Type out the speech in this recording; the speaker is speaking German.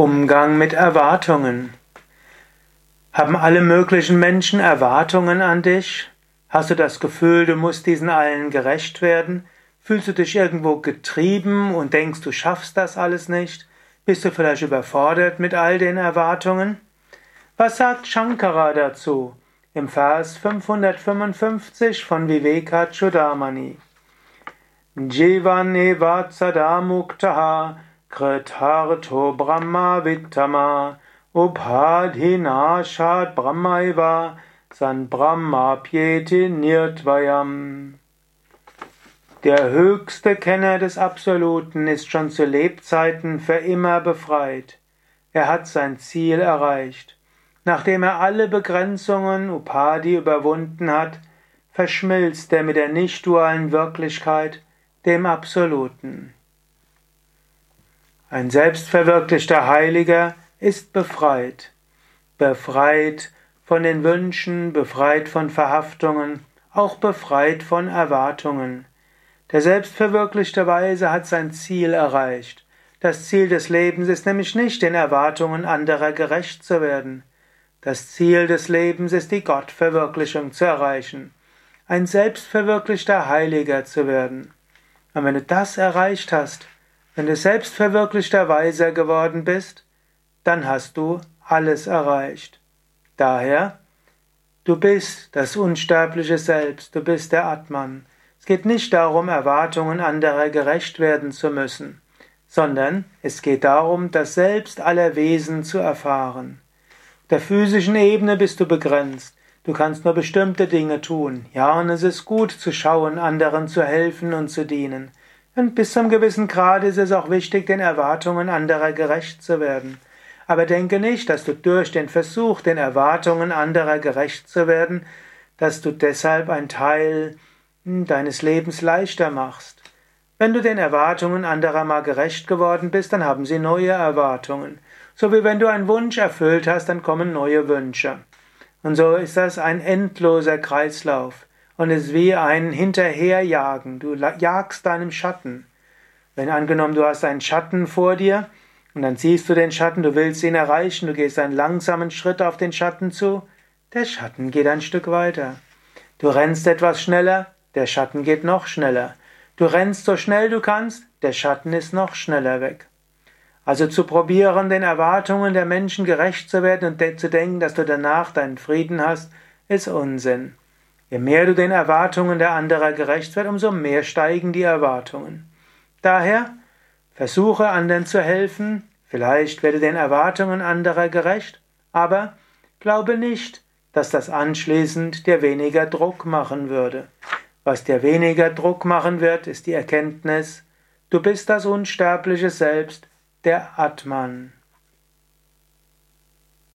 Umgang mit Erwartungen. Haben alle möglichen Menschen Erwartungen an dich? Hast du das Gefühl, du musst diesen allen gerecht werden? Fühlst du dich irgendwo getrieben und denkst, du schaffst das alles nicht? Bist du vielleicht überfordert mit all den Erwartungen? Was sagt Shankara dazu? Im Vers 555 von Vivekachudamani. Jivane Vatsadamuktaha Kritarto Brahma Vittama Ubhadhinashat Brahmaiva San Brahma Pieti Nirtvayam. Der höchste Kenner des Absoluten ist schon zu Lebzeiten für immer befreit. Er hat sein Ziel erreicht. Nachdem er alle Begrenzungen Upadi überwunden hat, verschmilzt er mit der nicht-dualen Wirklichkeit, dem Absoluten. Ein selbstverwirklichter Heiliger ist befreit, befreit von den Wünschen, befreit von Verhaftungen, auch befreit von Erwartungen. Der selbstverwirklichte Weise hat sein Ziel erreicht. Das Ziel des Lebens ist nämlich nicht den Erwartungen anderer gerecht zu werden. Das Ziel des Lebens ist die Gottverwirklichung zu erreichen, ein selbstverwirklichter Heiliger zu werden. Und wenn du das erreicht hast, wenn du selbstverwirklichter Weiser geworden bist, dann hast du alles erreicht. Daher, du bist das unsterbliche Selbst, du bist der Atman. Es geht nicht darum, Erwartungen anderer gerecht werden zu müssen, sondern es geht darum, das Selbst aller Wesen zu erfahren. Der physischen Ebene bist du begrenzt. Du kannst nur bestimmte Dinge tun. Ja, und es ist gut zu schauen, anderen zu helfen und zu dienen. Und bis zu einem gewissen Grad ist es auch wichtig, den Erwartungen anderer gerecht zu werden. Aber denke nicht, dass du durch den Versuch, den Erwartungen anderer gerecht zu werden, dass du deshalb ein Teil deines Lebens leichter machst. Wenn du den Erwartungen anderer mal gerecht geworden bist, dann haben sie neue Erwartungen. So wie wenn du einen Wunsch erfüllt hast, dann kommen neue Wünsche. Und so ist das ein endloser Kreislauf und es ist wie ein Hinterherjagen. Du jagst deinem Schatten. Wenn angenommen, du hast einen Schatten vor dir und dann siehst du den Schatten, du willst ihn erreichen, du gehst einen langsamen Schritt auf den Schatten zu, der Schatten geht ein Stück weiter. Du rennst etwas schneller, der Schatten geht noch schneller. Du rennst so schnell du kannst, der Schatten ist noch schneller weg. Also zu probieren, den Erwartungen der Menschen gerecht zu werden und zu denken, dass du danach deinen Frieden hast, ist Unsinn. Je mehr du den Erwartungen der anderen gerecht wirst, umso mehr steigen die Erwartungen. Daher versuche anderen zu helfen, vielleicht werde den Erwartungen anderer gerecht, aber glaube nicht, dass das anschließend dir weniger Druck machen würde. Was dir weniger Druck machen wird, ist die Erkenntnis, du bist das unsterbliche Selbst, der Atman.